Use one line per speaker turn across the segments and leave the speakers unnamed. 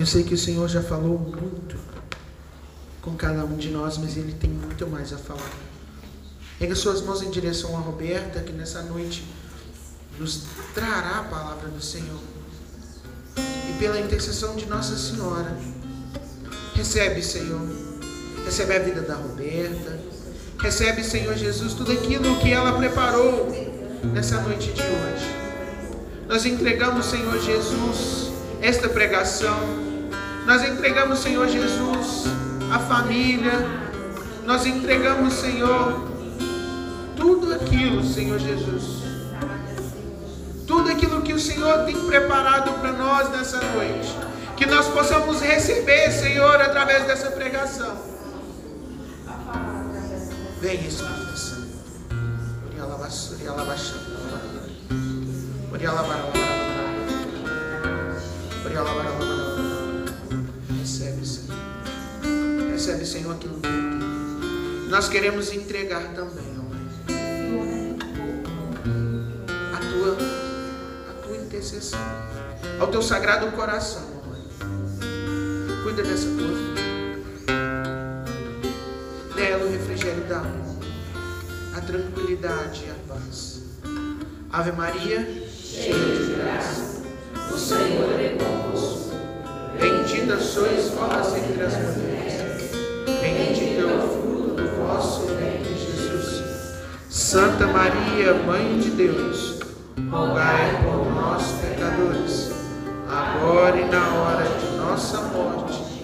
Eu sei que o Senhor já falou muito com cada um de nós, mas Ele tem muito mais a falar. Pega suas mãos em direção a Roberta, que nessa noite nos trará a palavra do Senhor. E pela intercessão de Nossa Senhora, recebe, Senhor, recebe a vida da Roberta, recebe, Senhor Jesus, tudo aquilo que ela preparou nessa noite de hoje. Nós entregamos, Senhor Jesus, esta pregação. Nós entregamos, Senhor Jesus, a família. Nós entregamos, Senhor, tudo aquilo, Senhor Jesus. Tudo aquilo que o Senhor tem preparado para nós nessa noite. Que nós possamos receber, Senhor, através dessa pregação. Vem, Espírito Santo. Recebe, Senhor, aquilo que nós queremos entregar também. intercessão, ao teu sagrado coração, Mãe. Cuida dessa tua filha. Dela o refrigério da alma, a tranquilidade e a paz. Ave Maria, cheia de graça, o Senhor é convosco. Bendita sois vós entre as mulheres. Santa Maria, Mãe de Deus rogai por nós, pecadores, agora e na hora de nossa morte.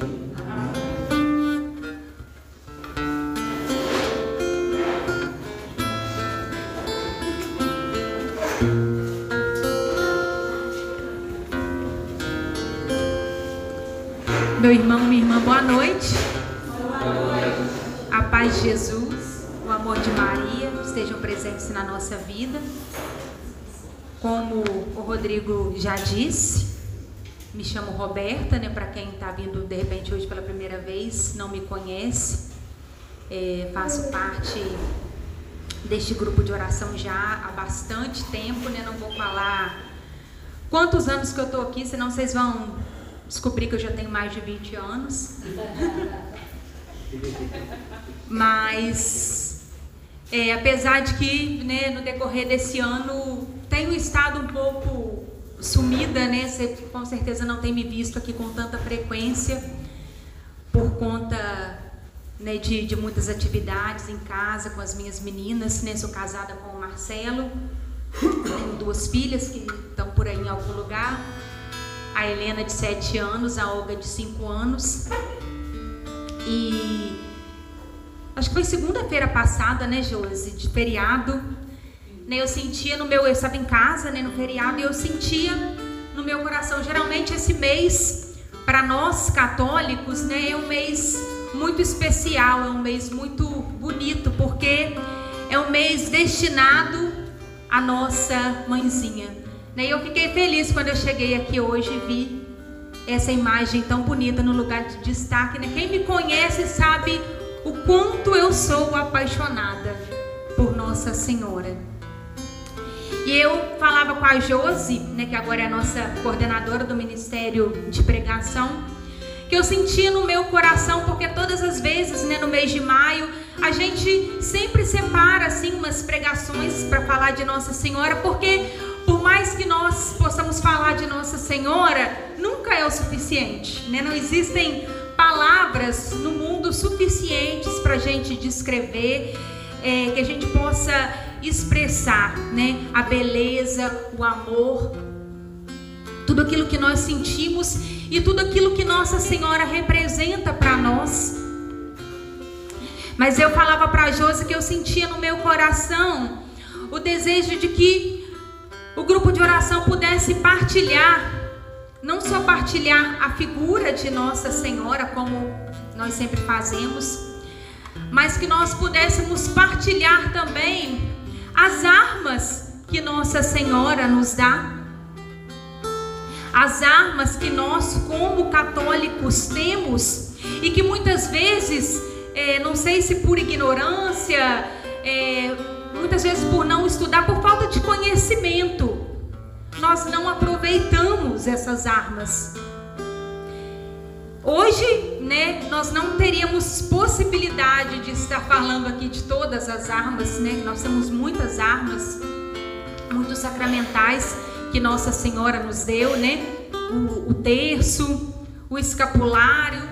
Meu irmão, minha irmã, boa noite. A paz de Jesus, o amor de Maria estejam presentes na nossa vida. Como o Rodrigo já disse, me chamo Roberta, né? Para quem está vindo de repente hoje pela primeira vez, não me conhece, é, faço parte deste grupo de oração já há bastante tempo, né? Não vou falar quantos anos que eu estou aqui, senão vocês vão descobrir que eu já tenho mais de 20 anos. Mas é, apesar de que né, no decorrer desse ano tenho estado um pouco sumida, né? Você com certeza não tem me visto aqui com tanta frequência por conta né, de, de muitas atividades em casa com as minhas meninas. Né? Sou casada com o Marcelo, tenho duas filhas que estão por aí em algum lugar. A Helena de 7 anos, a Olga de 5 anos. E acho que foi segunda-feira passada, né, Josi, de feriado né, eu sentia no meu, eu estava em casa, né, no feriado, e eu sentia no meu coração, geralmente esse mês para nós católicos, né, é um mês muito especial, é um mês muito bonito, porque é um mês destinado à nossa mãezinha. Né? E eu fiquei feliz quando eu cheguei aqui hoje e vi essa imagem tão bonita no lugar de destaque. Né? Quem me conhece sabe o quanto eu sou apaixonada por Nossa Senhora. E eu falava com a Josi, né, que agora é a nossa coordenadora do Ministério de Pregação, que eu sentia no meu coração, porque todas as vezes, né, no mês de maio, a gente sempre separa assim umas pregações para falar de Nossa Senhora, porque por mais que nós possamos falar de Nossa Senhora, nunca é o suficiente, né? Não existem palavras no mundo suficientes para a gente descrever, é, que a gente possa expressar, né, a beleza, o amor, tudo aquilo que nós sentimos e tudo aquilo que Nossa Senhora representa para nós. Mas eu falava para Josi que eu sentia no meu coração o desejo de que o grupo de oração pudesse partilhar, não só partilhar a figura de Nossa Senhora, como nós sempre fazemos, mas que nós pudéssemos partilhar também as armas que Nossa Senhora nos dá, as armas que nós, como católicos, temos e que muitas vezes, é, não sei se por ignorância, é, muitas vezes por não estudar, por falta de conhecimento, nós não aproveitamos essas armas. Hoje, né, nós não teríamos possibilidade de estar falando aqui de todas as armas, né? Nós temos muitas armas, muitos sacramentais que Nossa Senhora nos deu, né? O, o terço, o escapulário,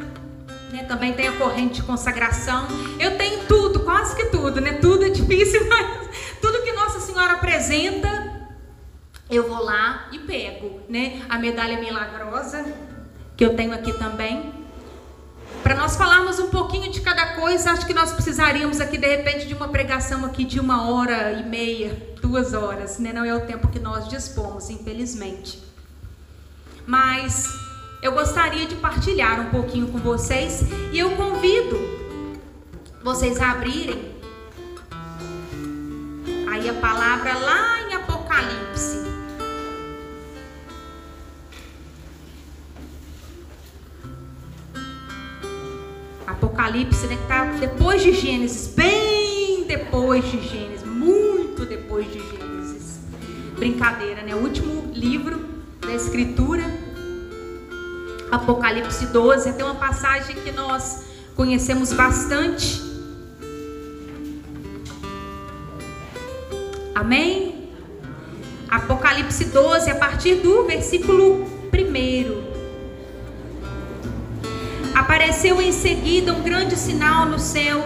né? Também tem a corrente de consagração. Eu tenho tudo, quase que tudo, né? Tudo é difícil, mas tudo que Nossa Senhora apresenta, eu vou lá e pego, né? A medalha milagrosa que eu tenho aqui também. Para nós falarmos um pouquinho de cada coisa, acho que nós precisaríamos aqui de repente de uma pregação aqui de uma hora e meia, duas horas, né? Não é o tempo que nós dispomos, infelizmente. Mas eu gostaria de partilhar um pouquinho com vocês e eu convido vocês a abrirem aí a palavra lá em Apocalipse. Apocalipse, né, que está depois de Gênesis, bem depois de Gênesis, muito depois de Gênesis. Brincadeira, né? O último livro da Escritura, Apocalipse 12, tem uma passagem que nós conhecemos bastante. Amém? Apocalipse 12, a partir do versículo 1 apareceu em seguida um grande sinal no céu: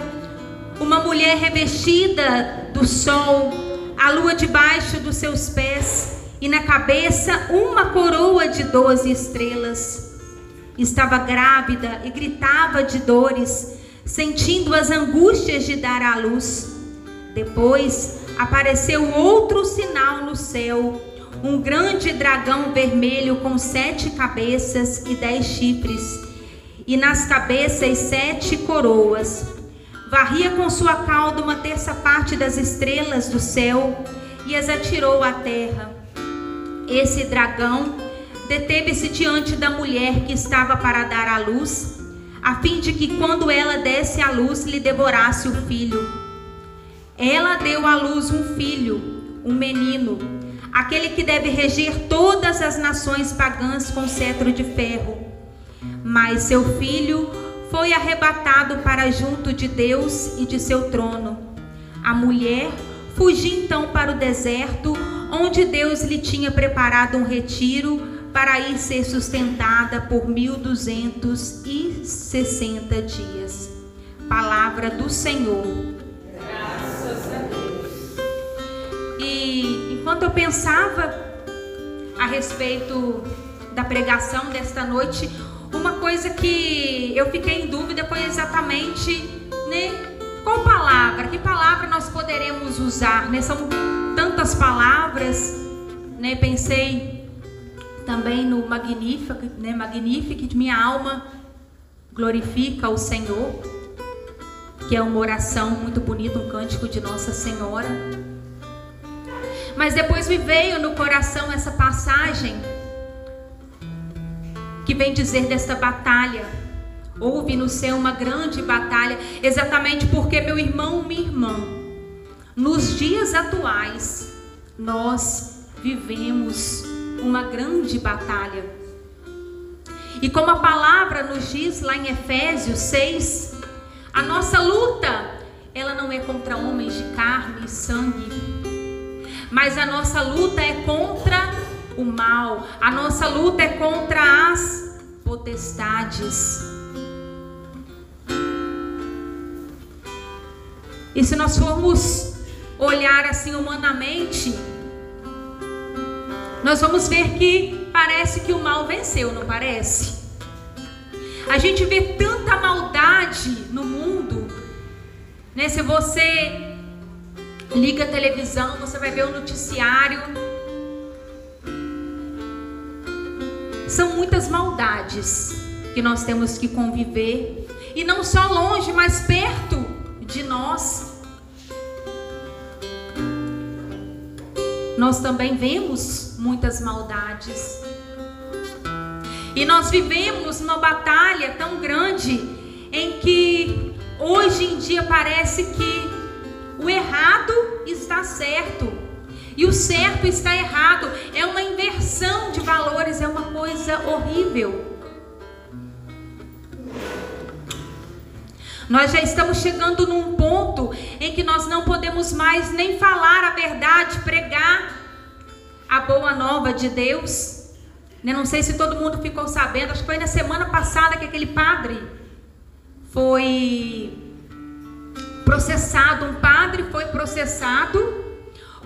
uma mulher revestida do sol, a lua debaixo dos seus pés, e na cabeça uma coroa de doze estrelas. Estava grávida e gritava de dores, sentindo as angústias de dar à luz. Depois apareceu outro sinal no céu: um grande dragão vermelho com sete cabeças e dez chifres e nas cabeças sete coroas. Varria com sua cauda uma terça parte das estrelas do céu e as atirou à terra. Esse dragão deteve-se diante da mulher que estava para dar à luz, a fim de que quando ela desse à luz lhe devorasse o filho. Ela deu à luz um filho, um menino, aquele que deve reger todas as nações pagãs com cetro de ferro mas seu filho foi arrebatado para junto de Deus e de seu trono. A mulher fugiu então para o deserto, onde Deus lhe tinha preparado um retiro para ir ser sustentada por mil duzentos e sessenta dias. Palavra do Senhor. Graças a Deus. E enquanto eu pensava a respeito da pregação desta noite, uma coisa que eu fiquei em dúvida foi exatamente, né? Qual palavra? Que palavra nós poderemos usar? Né? São tantas palavras, né? Pensei também no Magnífico, né? Magnífico, minha alma glorifica o Senhor, que é uma oração muito bonita, um cântico de Nossa Senhora. Mas depois me veio no coração essa passagem que vem dizer desta batalha. Houve no céu uma grande batalha, exatamente porque, meu irmão, minha irmã, nos dias atuais, nós vivemos uma grande batalha. E como a palavra nos diz lá em Efésios 6, a nossa luta, ela não é contra homens de carne e sangue, mas a nossa luta é contra o mal. A nossa luta é contra as potestades. E se nós formos olhar assim humanamente, nós vamos ver que parece que o mal venceu, não parece? A gente vê tanta maldade no mundo, né? Se você liga a televisão, você vai ver o noticiário São muitas maldades que nós temos que conviver, e não só longe, mas perto de nós. Nós também vemos muitas maldades. E nós vivemos uma batalha tão grande em que hoje em dia parece que o errado está certo e o certo está errado. É uma inversão de valores, é uma coisa horrível. Nós já estamos chegando num ponto em que nós não podemos mais nem falar a verdade, pregar a boa nova de Deus. Eu não sei se todo mundo ficou sabendo, acho que foi na semana passada que aquele padre foi processado, um padre foi processado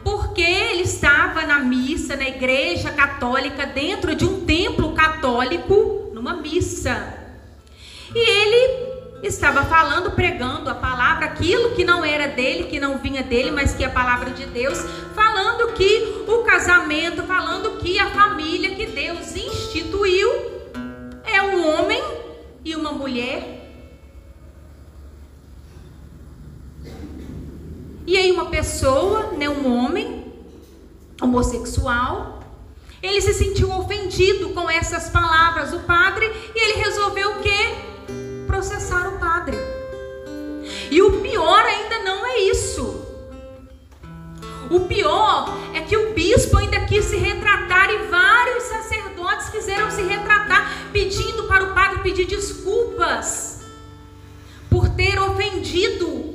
porque ele estava na missa, na igreja católica, dentro de um templo católico, numa missa. E ele estava falando, pregando a palavra, aquilo que não era dele, que não vinha dele, mas que é a palavra de Deus, falando que o casamento, falando que a família que Deus instituiu é um homem e uma mulher. E aí uma pessoa, né, um homem homossexual, ele se sentiu ofendido com essas palavras do padre e ele resolveu o quê? Processar o padre. E o pior ainda não é isso. O pior é que o bispo ainda quis se retratar e vários sacerdotes quiseram se retratar, pedindo para o padre pedir desculpas por ter ofendido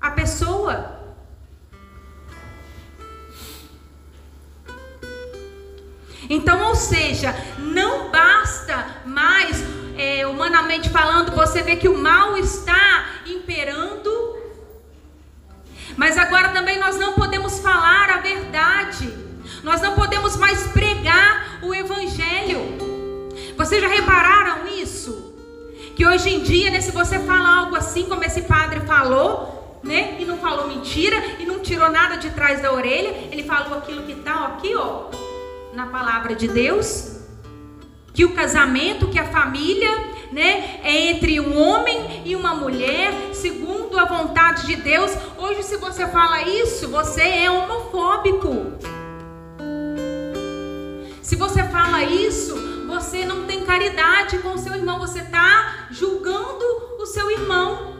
a pessoa. Então, ou seja, não basta mais, é, humanamente falando, você vê que o mal está imperando. Mas agora também nós não podemos falar a verdade. Nós não podemos mais pregar o evangelho. Vocês já repararam isso? Que hoje em dia, né, se você fala algo assim como esse padre falou, né, e não falou mentira e não tirou nada de trás da orelha, ele falou aquilo que está aqui, ó, na palavra de Deus, que o casamento, que a família, né, é entre um homem e uma mulher, segundo a vontade de Deus. Hoje, se você fala isso, você é homofóbico. Se você fala isso, você não tem caridade com o seu irmão, você está julgando o seu irmão.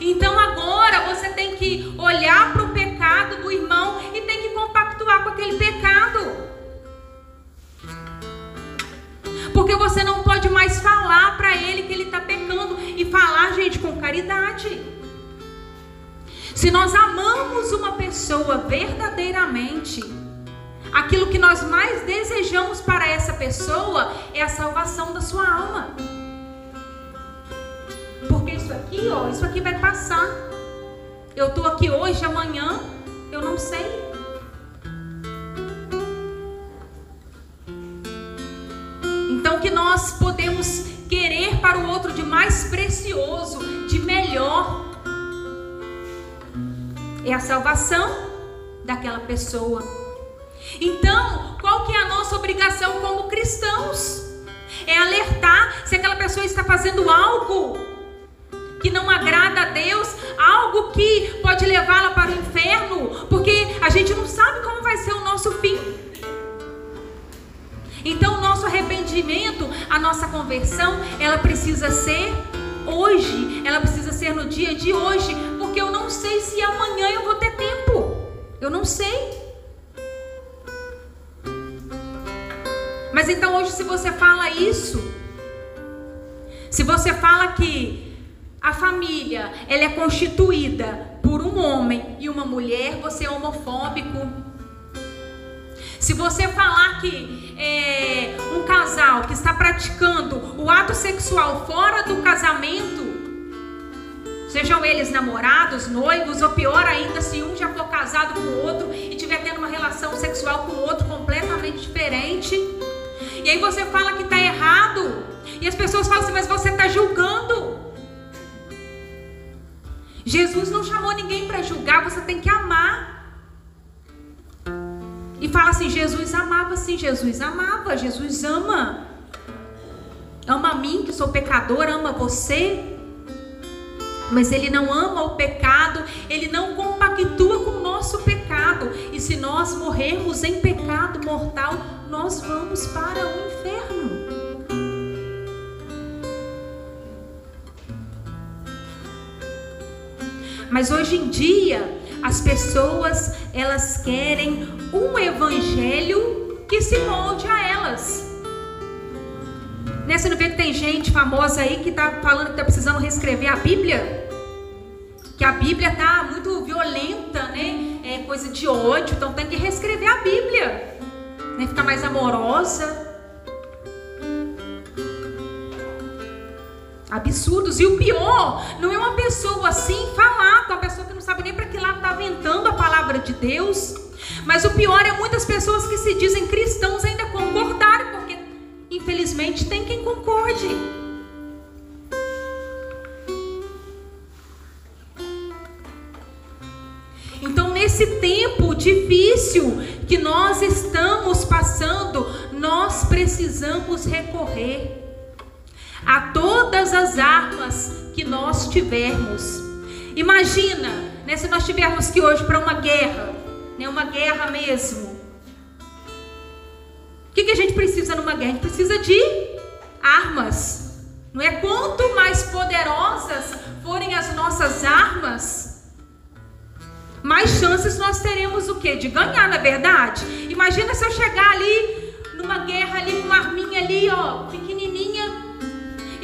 Então agora você tem que olhar para o pecado do irmão e tem que compactuar com aquele pecado. Porque você não pode mais falar para ele que ele está pecando e falar, gente, com caridade. Se nós amamos uma pessoa verdadeiramente, aquilo que nós mais desejamos para essa pessoa é a salvação da sua alma. Porque isso aqui, ó, isso aqui vai passar. Eu estou aqui hoje, amanhã, eu não sei. Que nós podemos querer para o outro de mais precioso, de melhor, é a salvação daquela pessoa. Então, qual que é a nossa obrigação como cristãos? É alertar se aquela pessoa está fazendo algo que não agrada a Deus, algo que pode levá-la para o inferno, porque a gente não sabe como vai ser o nosso fim. Então, o nosso arrependimento, a nossa conversão, ela precisa ser hoje, ela precisa ser no dia de hoje, porque eu não sei se amanhã eu vou ter tempo. Eu não sei. Mas então hoje se você fala isso, se você fala que a família ela é constituída por um homem e uma mulher, você é homofóbico. Se você falar que é, um casal que está praticando o ato sexual fora do casamento, sejam eles namorados, noivos, ou pior ainda, se um já for casado com o outro e tiver tendo uma relação sexual com o outro completamente diferente, e aí você fala que está errado, e as pessoas falam assim, mas você está julgando. Jesus não chamou ninguém para julgar, você tem que amar. Fala assim: Jesus amava, sim, Jesus amava, Jesus ama. Ama a mim, que sou pecador, ama você. Mas ele não ama o pecado, ele não compactua com o nosso pecado. E se nós morrermos em pecado mortal, nós vamos para o inferno. Mas hoje em dia, as pessoas, elas querem um evangelho que se molde a elas. Né? Você não vê que tem gente famosa aí que está falando que está precisando reescrever a Bíblia? que a Bíblia tá muito violenta, né? É coisa de ódio, então tem que reescrever a Bíblia, né? Ficar mais amorosa. Absurdos. E o pior, não é uma pessoa assim falar com a pessoa que não sabe nem para que lado está ventando a palavra de Deus. Mas o pior é muitas pessoas que se dizem cristãos ainda concordarem, porque infelizmente tem quem concorde. Então, nesse tempo difícil que nós estamos passando, nós precisamos recorrer a todas as armas que nós tivermos. Imagina, né, se nós tivermos que hoje para uma guerra, né, uma guerra mesmo. O que, que a gente precisa numa guerra? A gente precisa de armas. Não é quanto mais poderosas forem as nossas armas, mais chances nós teremos o quê? De ganhar, na é verdade. Imagina se eu chegar ali numa guerra ali com uma arminha ali, ó,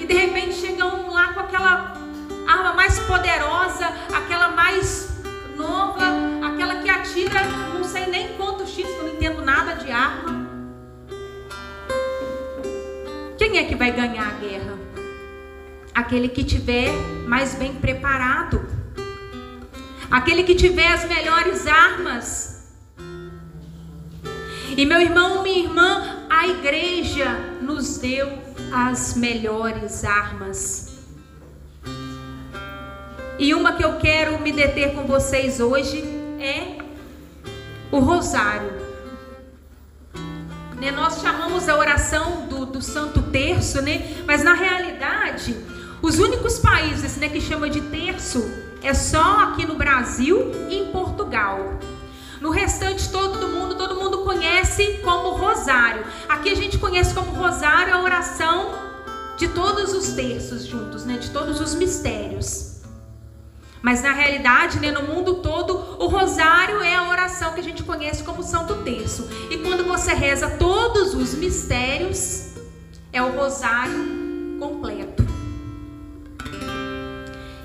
de repente chega um lá com aquela arma mais poderosa, aquela mais nova, aquela que atira não sei nem quanto X, eu não entendo nada de arma. Quem é que vai ganhar a guerra? Aquele que tiver mais bem preparado. Aquele que tiver as melhores armas. E meu irmão, minha irmã, a igreja nos deu as melhores armas. E uma que eu quero me deter com vocês hoje é o rosário. Né, nós chamamos a oração do, do Santo Terço, né? mas na realidade, os únicos países né, que chamam de terço é só aqui no Brasil e em Portugal. No restante todo do mundo, todo mundo conhece como rosário. Aqui a gente conhece como rosário a oração de todos os terços juntos, né? De todos os mistérios. Mas na realidade, né, no mundo todo, o rosário é a oração que a gente conhece como Santo Terço. E quando você reza todos os mistérios, é o rosário completo.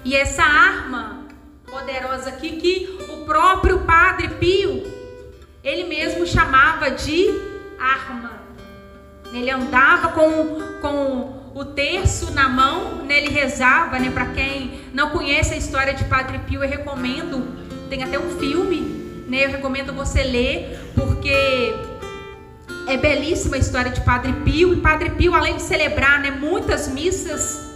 E essa arma poderosa aqui que o próprio Padre Pio, ele mesmo chamava de arma. Ele andava com, com o terço na mão, nele rezava, né? Para quem não conhece a história de Padre Pio, eu recomendo, tem até um filme, né? Eu recomendo você ler, porque é belíssima a história de Padre Pio. E Padre Pio, além de celebrar, né, muitas missas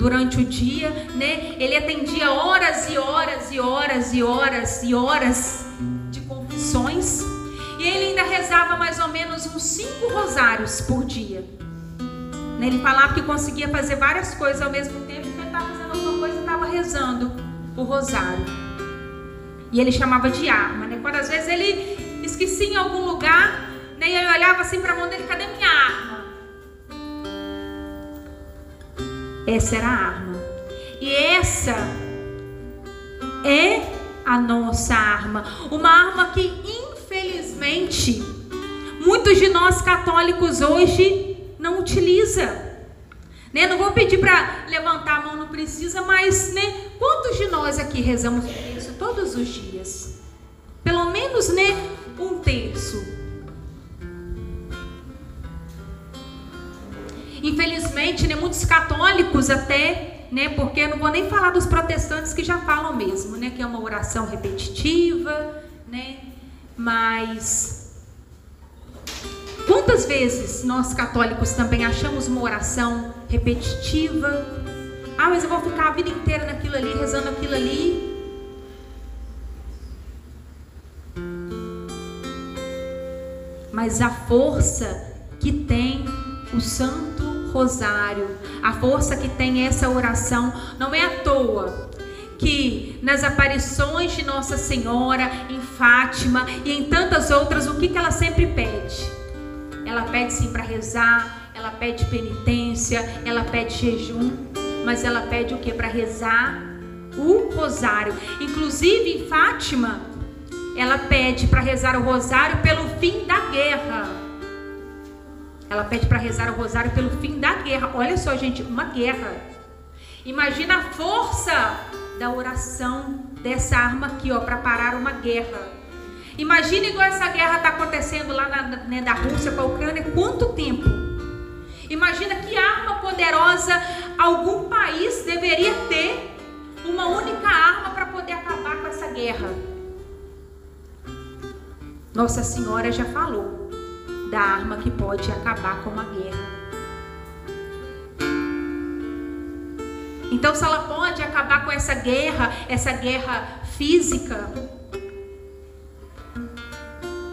durante o dia, né? Ele atendia horas e horas e horas e horas e horas de confissões. E ele ainda rezava mais ou menos uns cinco rosários por dia. Né? Ele falava que conseguia fazer várias coisas ao mesmo tempo, que ele estava fazendo alguma coisa e estava rezando o rosário. E ele chamava de arma, né? Quando às vezes ele esquecia em algum lugar, né? E eu olhava assim para a mão dele, cadê minha arma? Essa era a arma. E essa é a nossa arma. Uma arma que, infelizmente, muitos de nós católicos hoje não utiliza. Né? Não vou pedir para levantar a mão, não precisa, mas né? quantos de nós aqui rezamos isso todos os dias? Pelo menos né, um terço. Infelizmente, né, muitos católicos até, né, porque não vou nem falar dos protestantes que já falam mesmo, né, que é uma oração repetitiva, né, mas quantas vezes nós católicos também achamos uma oração repetitiva? Ah, mas eu vou ficar a vida inteira naquilo ali, rezando aquilo ali. Mas a força que tem o Santo rosário, a força que tem essa oração. Não é à toa que nas aparições de Nossa Senhora, em Fátima e em tantas outras, o que, que ela sempre pede? Ela pede sim para rezar, ela pede penitência, ela pede jejum, mas ela pede o que para rezar? O rosário. Inclusive em Fátima, ela pede para rezar o rosário pelo fim da guerra. Ela pede para rezar o rosário pelo fim da guerra. Olha só, gente, uma guerra. Imagina a força da oração dessa arma aqui, ó, para parar uma guerra. Imagina igual essa guerra está acontecendo lá na, né, da Rússia com a Ucrânia, quanto tempo? Imagina que arma poderosa algum país deveria ter uma única arma para poder acabar com essa guerra. Nossa Senhora já falou da arma que pode acabar com uma guerra. Então, se ela pode acabar com essa guerra, essa guerra física,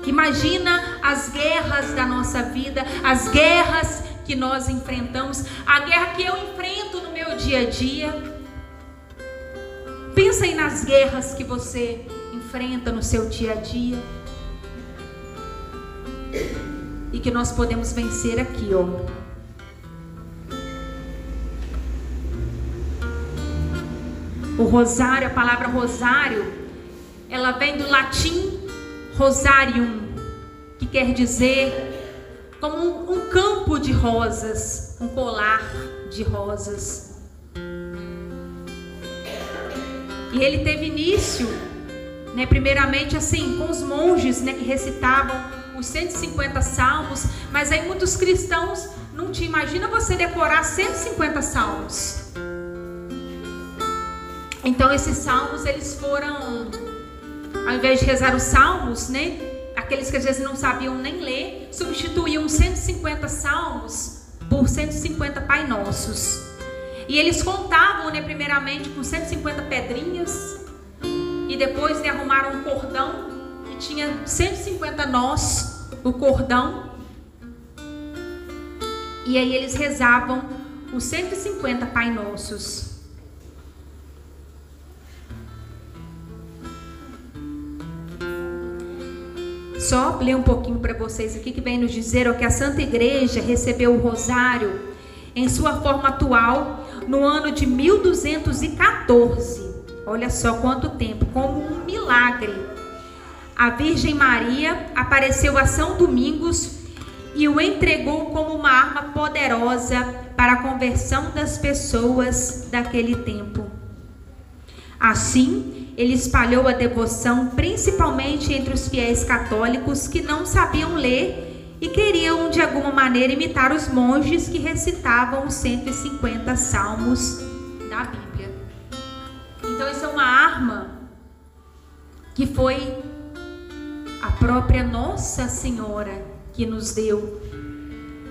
Imagina as guerras da nossa vida, as guerras que nós enfrentamos, a guerra que eu enfrento no meu dia a dia. Pensa aí nas guerras que você enfrenta no seu dia a dia. E que nós podemos vencer aqui, ó. O rosário, a palavra rosário, ela vem do latim rosarium, que quer dizer como um, um campo de rosas, um colar de rosas. E ele teve início, né, primeiramente assim, com os monges, né, que recitavam os 150 salmos, mas aí muitos cristãos não te imagina você decorar 150 salmos. Então esses salmos eles foram ao invés de rezar os salmos, né? Aqueles que às vezes não sabiam nem ler, substituíam 150 salmos por 150 Pai Nossos. E eles contavam, né, primeiramente com 150 pedrinhas, e depois né, arrumaram um cordão, tinha 150 nós, o cordão. E aí eles rezavam os 150 Pai Nossos. só ler um pouquinho para vocês aqui que vem nos dizer ó, que a Santa Igreja recebeu o rosário em sua forma atual no ano de 1214. Olha só quanto tempo, como um milagre. A Virgem Maria apareceu a São Domingos e o entregou como uma arma poderosa para a conversão das pessoas daquele tempo. Assim, ele espalhou a devoção principalmente entre os fiéis católicos que não sabiam ler e queriam de alguma maneira imitar os monges que recitavam os 150 salmos da Bíblia. Então, isso é uma arma que foi a própria Nossa Senhora que nos deu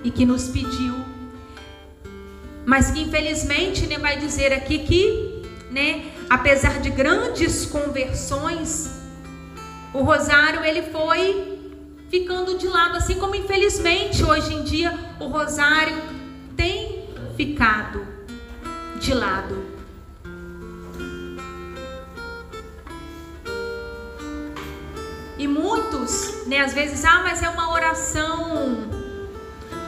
e que nos pediu, mas que infelizmente né, vai dizer aqui que né, apesar de grandes conversões, o rosário ele foi ficando de lado, assim como infelizmente hoje em dia o rosário tem ficado de lado. Muitos, né, às vezes, ah, mas é uma oração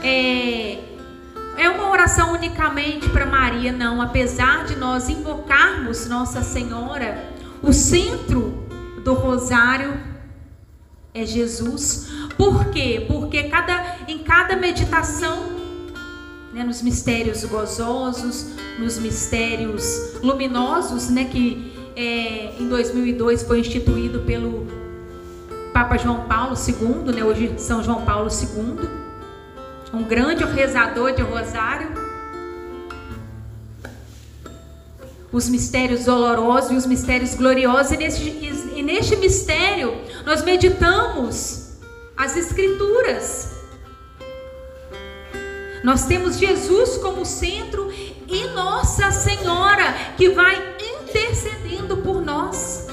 é, é uma oração unicamente para Maria, não. Apesar de nós invocarmos Nossa Senhora, o centro do rosário é Jesus. Por quê? Porque cada, em cada meditação, né, nos mistérios gozosos, nos mistérios luminosos, né, que é, em 2002 foi instituído pelo Papa João Paulo II, né, hoje São João Paulo II um grande rezador de rosário. Os mistérios dolorosos e os mistérios gloriosos, e neste, e neste mistério nós meditamos as Escrituras. Nós temos Jesus como centro e Nossa Senhora que vai intercedendo por nós,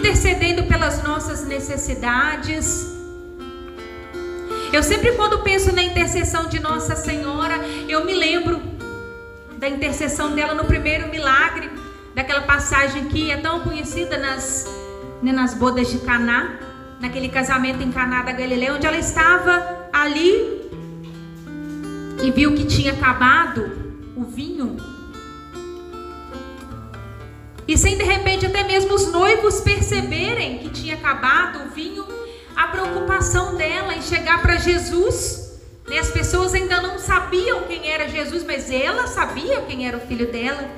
intercedendo pelas nossas necessidades eu sempre, quando penso na intercessão de Nossa Senhora, eu me lembro da intercessão dela no primeiro milagre, daquela passagem que é tão conhecida nas, né, nas bodas de Caná, naquele casamento em Caná da Galileia, onde ela estava ali e viu que tinha acabado o vinho. E sem de repente até mesmo os noivos perceberem que tinha acabado o vinho, a preocupação dela em chegar para Jesus, né? as pessoas ainda não sabiam quem era Jesus, mas ela sabia quem era o filho dela.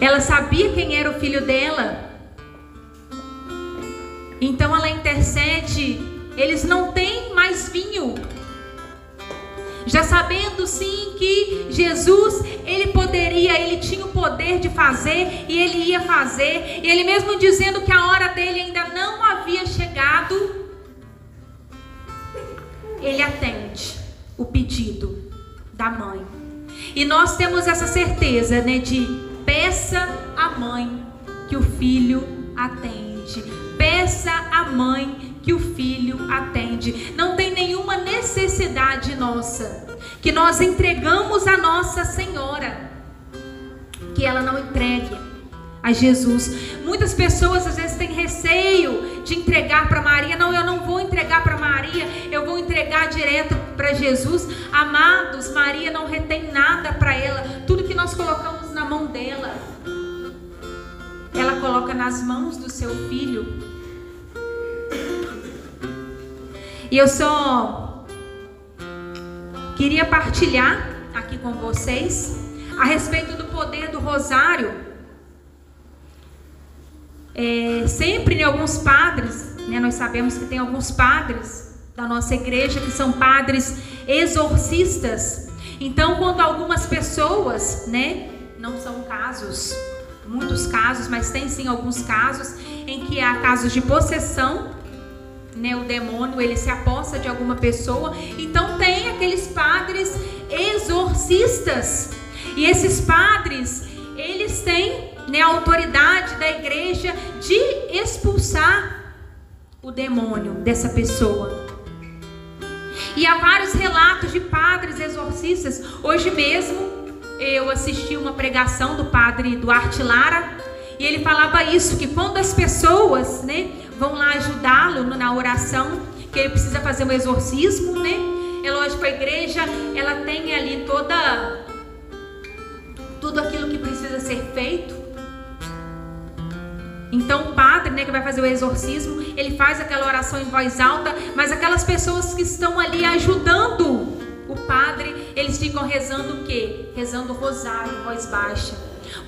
Ela sabia quem era o filho dela. Então ela intercede. Eles não têm mais vinho. Já sabendo sim que Jesus, ele poderia, ele tinha o poder de fazer e ele ia fazer. E ele mesmo dizendo que a hora dele ainda não havia chegado, ele atende o pedido da mãe. E nós temos essa certeza, né, de peça à mãe que o filho atende. Peça à mãe que o filho atende. Não tem necessidade nossa que nós entregamos a Nossa Senhora que ela não entregue a Jesus. Muitas pessoas às vezes têm receio de entregar para Maria. Não, eu não vou entregar para Maria, eu vou entregar direto para Jesus. Amados, Maria não retém nada para ela. Tudo que nós colocamos na mão dela, ela coloca nas mãos do seu filho. E eu só queria partilhar aqui com vocês a respeito do poder do rosário é, sempre em alguns padres, né, nós sabemos que tem alguns padres da nossa igreja que são padres exorcistas. Então, quando algumas pessoas, né, não são casos, muitos casos, mas tem sim alguns casos em que há casos de possessão, né, o demônio ele se aposta de alguma pessoa. Então aqueles padres exorcistas. E esses padres, eles têm né, a autoridade da igreja de expulsar o demônio dessa pessoa. E há vários relatos de padres exorcistas. Hoje mesmo eu assisti uma pregação do padre Duarte Lara e ele falava isso que quando as pessoas, né, vão lá ajudá-lo na oração, que ele precisa fazer um exorcismo, né? É lógico a igreja, ela tem ali toda tudo aquilo que precisa ser feito. Então o padre, né, que vai fazer o exorcismo, ele faz aquela oração em voz alta, mas aquelas pessoas que estão ali ajudando o padre, eles ficam rezando o quê? Rezando o rosário em voz baixa.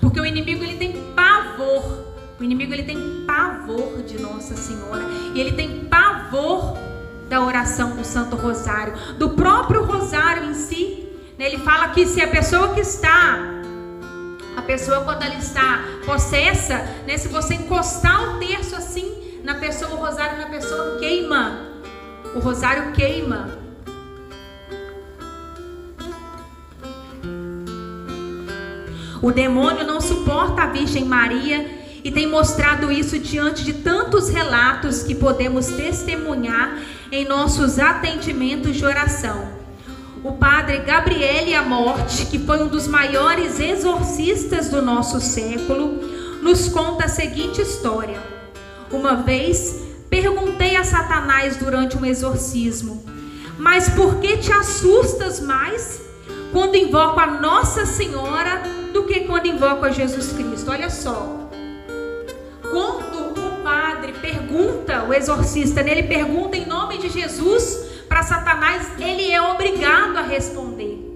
Porque o inimigo ele tem pavor. O inimigo ele tem pavor de Nossa Senhora e ele tem pavor da oração do Santo Rosário, do próprio rosário em si. Né? Ele fala que se a pessoa que está a pessoa, quando ela está possessa, né, se você encostar o terço assim na pessoa, o rosário na pessoa queima. O rosário queima. O demônio não suporta a Virgem Maria e tem mostrado isso diante de tantos relatos que podemos testemunhar em nossos atendimentos de oração o padre Gabriele Amorte, que foi um dos maiores exorcistas do nosso século, nos conta a seguinte história. Uma vez perguntei a Satanás durante um exorcismo: Mas por que te assustas mais quando invoco a Nossa Senhora do que quando invoco a Jesus Cristo? Olha só. Quando o padre pergunta, o exorcista, ele pergunta em nome de Jesus, para Satanás, ele é obrigado a responder.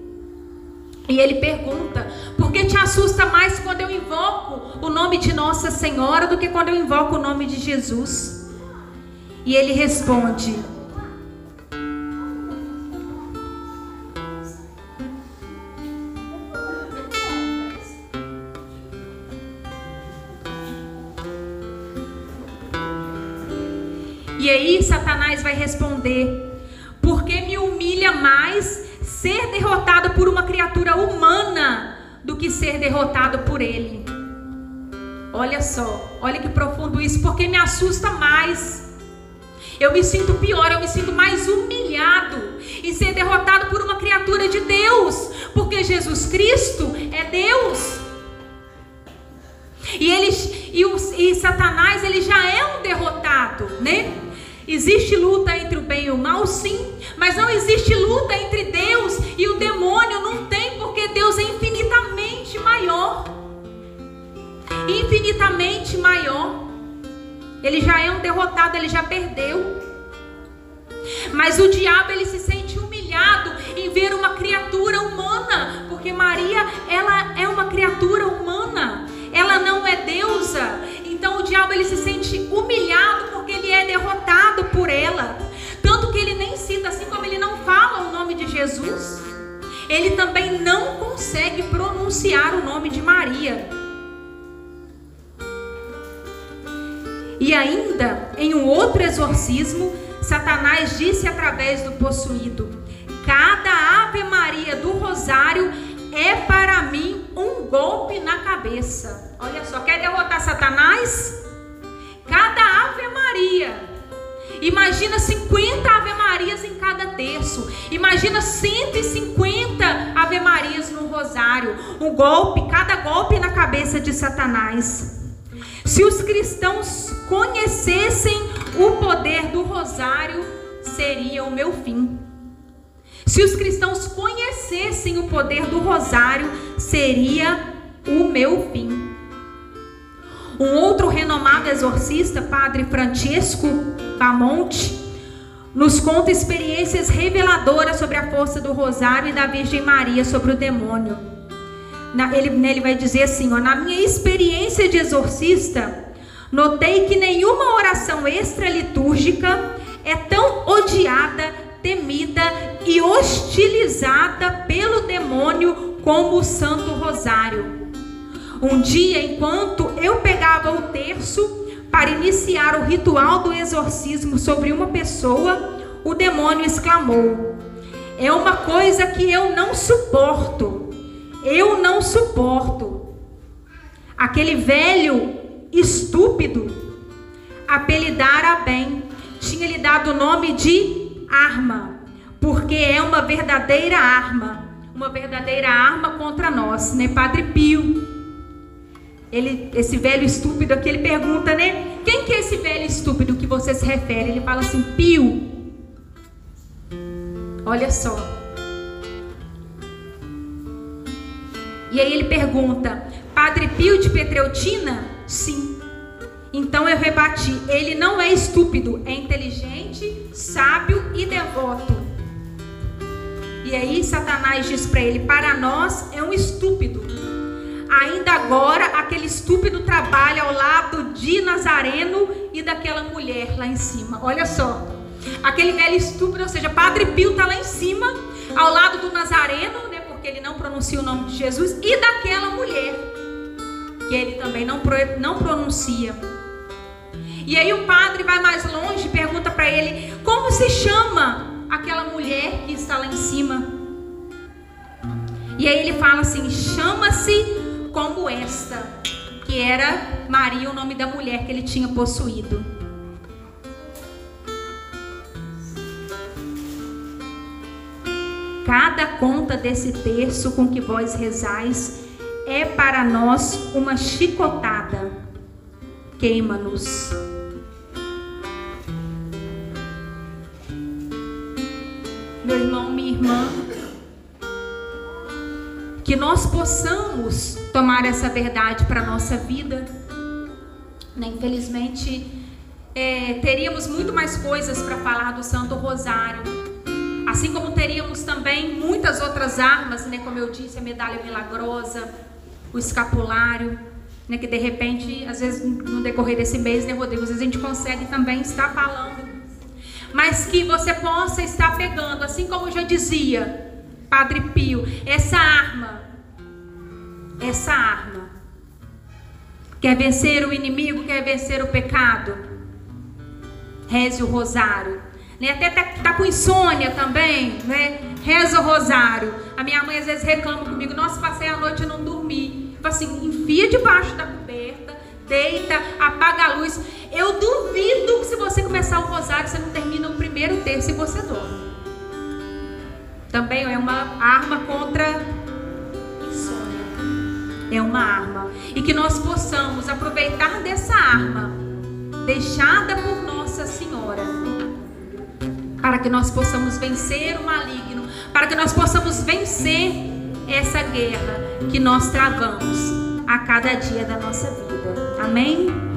E ele pergunta: por que te assusta mais quando eu invoco o nome de Nossa Senhora do que quando eu invoco o nome de Jesus? E ele responde: aí Satanás vai responder: porque me humilha mais ser derrotado por uma criatura humana do que ser derrotado por ele. Olha só, olha que profundo isso, porque me assusta mais. Eu me sinto pior, eu me sinto mais humilhado em ser derrotado por uma criatura de Deus, porque Jesus Cristo é Deus. E eles e, o, e Satanás ele já é um derrotado, né? Existe luta entre o bem e o mal, sim, mas não existe luta entre Deus e o demônio, não tem, porque Deus é infinitamente maior. Infinitamente maior. Ele já é um derrotado, ele já perdeu. Mas o diabo ele se sente humilhado em ver uma criatura humana, porque Maria, ela é uma criatura humana. Ela não então o diabo ele se sente humilhado porque ele é derrotado por ela. Tanto que ele nem cita, assim como ele não fala o nome de Jesus, ele também não consegue pronunciar o nome de Maria. E ainda, em um outro exorcismo, Satanás disse através do possuído: Cada Ave Maria do Rosário é para mim um golpe na cabeça. Olha só, quer derrotar Satanás? Cada Ave Maria Imagina 50 Ave Marias em cada terço. Imagina 150 Ave Marias no rosário. Um golpe, cada golpe na cabeça de Satanás. Se os cristãos conhecessem o poder do rosário, seria o meu fim. Se os cristãos conhecessem o poder do rosário, seria o meu fim. Um outro renomado exorcista, Padre Francesco Bamonte, nos conta experiências reveladoras sobre a força do rosário e da Virgem Maria sobre o demônio. Ele, ele vai dizer assim: ó, na minha experiência de exorcista, notei que nenhuma oração extra-litúrgica é tão odiada, temida e hostilizada pelo demônio como o Santo Rosário. Um dia, enquanto eu pegava o terço para iniciar o ritual do exorcismo sobre uma pessoa, o demônio exclamou: É uma coisa que eu não suporto. Eu não suporto. Aquele velho estúpido apelidara bem, tinha lhe dado o nome de arma, porque é uma verdadeira arma, uma verdadeira arma contra nós, né, Padre Pio? ele, esse velho estúpido aqui, ele pergunta, né? Quem que é esse velho estúpido que você se refere? Ele fala assim, Pio. Olha só. E aí ele pergunta, Padre Pio de Petreutina? Sim. Então eu rebati, ele não é estúpido, é inteligente, sábio e devoto. E aí Satanás diz para ele: para nós é um estúpido Ainda agora, aquele estúpido trabalha ao lado de Nazareno e daquela mulher lá em cima. Olha só. Aquele velho estúpido, ou seja, Padre Pio está lá em cima, ao lado do Nazareno, né, porque ele não pronuncia o nome de Jesus, e daquela mulher, que ele também não, não pronuncia. E aí o padre vai mais longe e pergunta para ele: como se chama aquela mulher que está lá em cima? E aí ele fala assim: chama-se como esta, que era Maria, o nome da mulher que ele tinha possuído. Cada conta desse terço com que vós rezais é para nós uma chicotada. Queima-nos. Meu irmão, minha irmã, que nós possamos tomar essa verdade para a nossa vida. Né? Infelizmente, é, teríamos muito mais coisas para falar do Santo Rosário. Assim como teríamos também muitas outras armas, né? como eu disse, a medalha milagrosa, o escapulário, né? que de repente, às vezes no decorrer desse mês, né, Rodrigo, às vezes a gente consegue também estar falando. Mas que você possa estar pegando, assim como já dizia, Padre Pio, essa arma, essa arma, quer vencer o inimigo, quer vencer o pecado, reze o rosário. Né? Até tá, tá com insônia também, né? Reza o rosário. A minha mãe às vezes reclama comigo, nossa, passei a noite e não dormi. Tipo assim, enfia debaixo da coberta, deita, apaga a luz. Eu duvido que se você começar o rosário, você não termina o primeiro terço e você dorme também é uma arma contra insônia. É uma arma. E que nós possamos aproveitar dessa arma deixada por Nossa Senhora. Para que nós possamos vencer o maligno, para que nós possamos vencer essa guerra que nós travamos a cada dia da nossa vida. Amém?